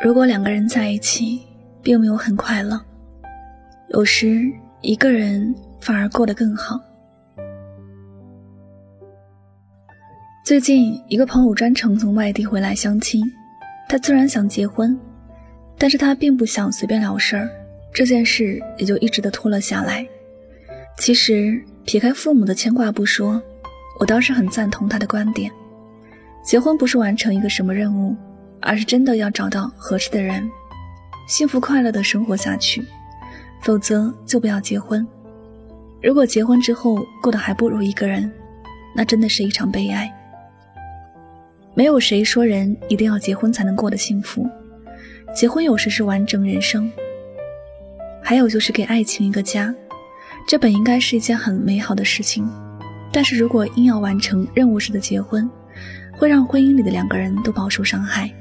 如果两个人在一起，并没有很快乐，有时一个人反而过得更好。最近，一个朋友专程从外地回来相亲，他虽然想结婚，但是他并不想随便了事儿，这件事也就一直的拖了下来。其实，撇开父母的牵挂不说，我倒是很赞同他的观点：结婚不是完成一个什么任务，而是真的要找到合适的人，幸福快乐的生活下去。否则，就不要结婚。如果结婚之后过得还不如一个人，那真的是一场悲哀。没有谁说人一定要结婚才能过得幸福，结婚有时是完整人生，还有就是给爱情一个家，这本应该是一件很美好的事情。但是如果硬要完成任务式的结婚，会让婚姻里的两个人都饱受伤害。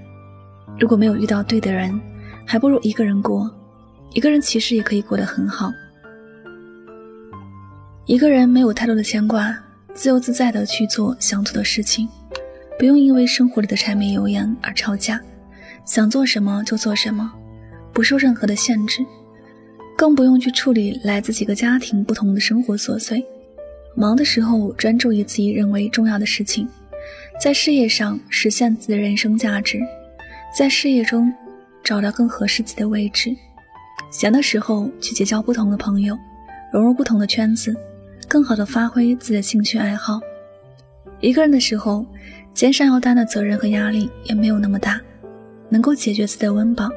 如果没有遇到对的人，还不如一个人过，一个人其实也可以过得很好。一个人没有太多的牵挂，自由自在的去做想做的事情。不用因为生活里的柴米油盐而吵架，想做什么就做什么，不受任何的限制，更不用去处理来自几个家庭不同的生活琐碎。忙的时候专注于自己认为重要的事情，在事业上实现自己的人生价值，在事业中找到更合适自己的位置。闲的时候去结交不同的朋友，融入不同的圈子，更好的发挥自己的兴趣爱好。一个人的时候。肩上要担的责任和压力也没有那么大，能够解决自己的温饱，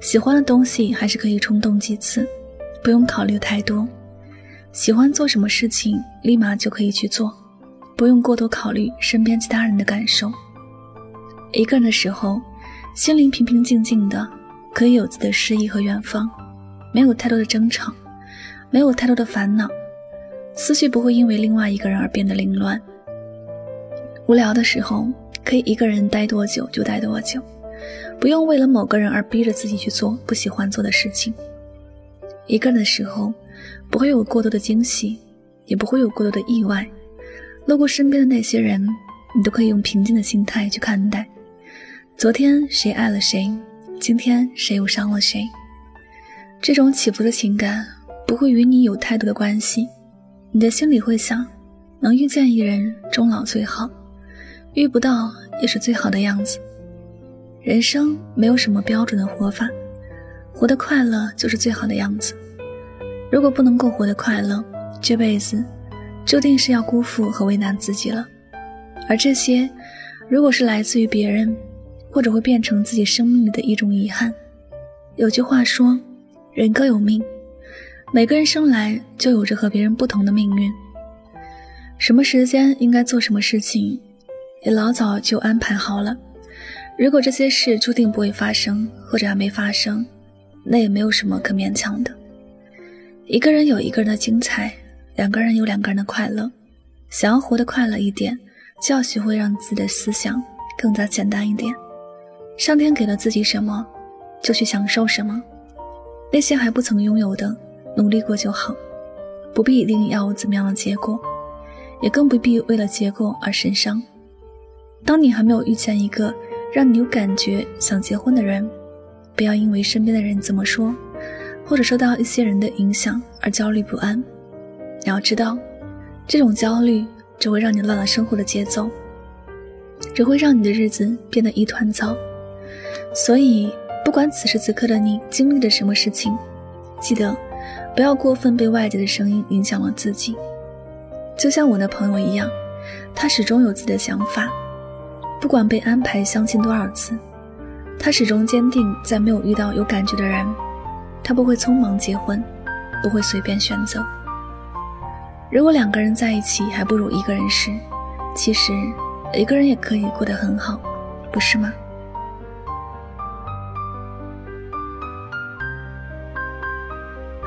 喜欢的东西还是可以冲动几次，不用考虑太多。喜欢做什么事情，立马就可以去做，不用过多考虑身边其他人的感受。一个人的时候，心灵平平静静的，可以有自己的诗意和远方，没有太多的争吵，没有太多的烦恼，思绪不会因为另外一个人而变得凌乱。无聊的时候，可以一个人待多久就待多久，不用为了某个人而逼着自己去做不喜欢做的事情。一个人的时候，不会有过多的惊喜，也不会有过多的意外。路过身边的那些人，你都可以用平静的心态去看待。昨天谁爱了谁，今天谁又伤了谁？这种起伏的情感不会与你有太多的关系。你的心里会想，能遇见一人，终老最好。遇不到也是最好的样子。人生没有什么标准的活法，活得快乐就是最好的样子。如果不能够活得快乐，这辈子注定是要辜负和为难自己了。而这些，如果是来自于别人，或者会变成自己生命里的一种遗憾。有句话说：“人各有命，每个人生来就有着和别人不同的命运。什么时间应该做什么事情。”也老早就安排好了。如果这些事注定不会发生，或者还没发生，那也没有什么可勉强的。一个人有一个人的精彩，两个人有两个人的快乐。想要活得快乐一点，就要学会让自己的思想更加简单一点。上天给了自己什么，就去享受什么。那些还不曾拥有的，努力过就好，不必一定要怎么样的结果，也更不必为了结果而神伤。当你还没有遇见一个让你有感觉想结婚的人，不要因为身边的人怎么说，或者受到一些人的影响而焦虑不安。你要知道，这种焦虑只会让你乱了生活的节奏，只会让你的日子变得一团糟。所以，不管此时此刻的你经历了什么事情，记得不要过分被外界的声音影响了自己。就像我的朋友一样，他始终有自己的想法。不管被安排相亲多少次，他始终坚定，在没有遇到有感觉的人，他不会匆忙结婚，不会随便选择。如果两个人在一起还不如一个人时，其实一个人也可以过得很好，不是吗？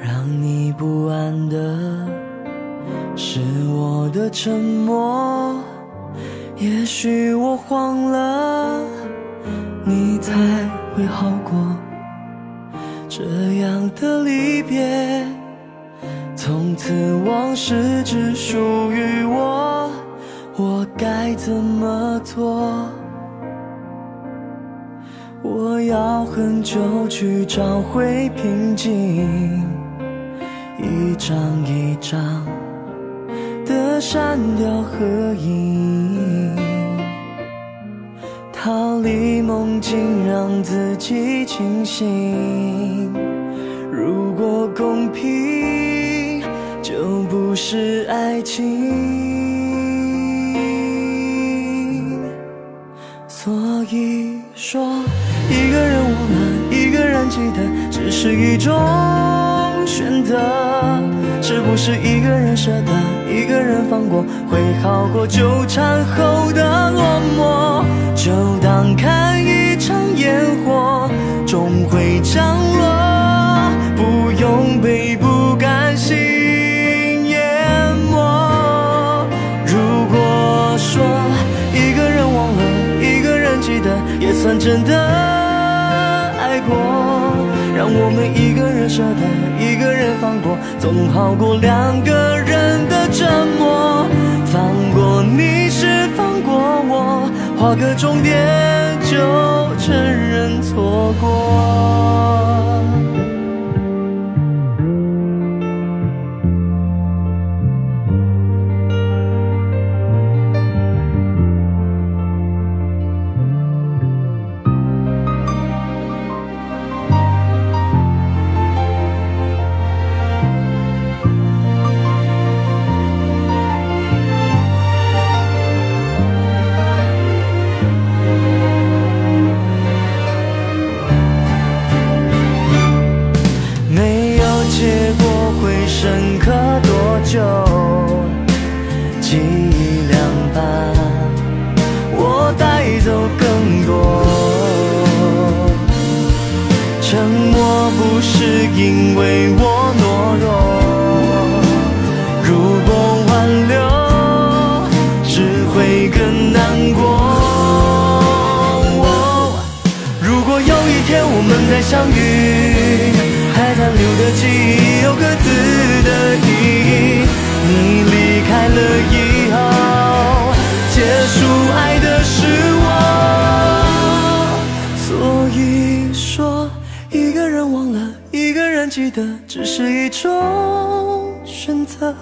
让你不安的是我的沉默。也许我慌了，你才会好过。这样的离别，从此往事只属于我，我该怎么做？我要很久去找回平静，一张一张的删掉合影，逃离梦境，让自己清醒。如果公平，就不是爱情。所以说。一个人忘了，一个人记得，只是一种选择。是不是一个人舍得，一个人放过，会好过纠缠后的落寞？就当看一场烟火，终会降落，不用被不甘心淹没。如果说一个人忘了，一个人记得，也算真的。我们一个人舍得，一个人放过，总好过两个人的折磨。放过你是放过我，画个终点就承认错过。因为我懦弱，如果挽留，只会更难过。如果有一天我们再相遇，还残留的记忆有各自的意义。你离开了以后，结束记得只是一种选择，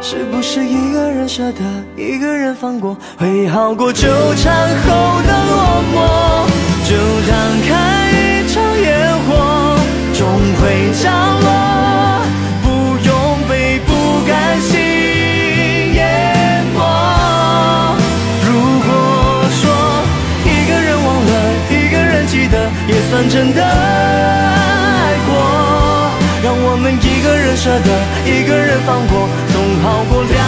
是不是一个人舍得，一个人放过，会好过纠缠后的落寞？就当看一场烟火，终会降落，不用被不甘心淹没。如果说一个人忘了，一个人记得，也算真的。舍得一个人放过总好过两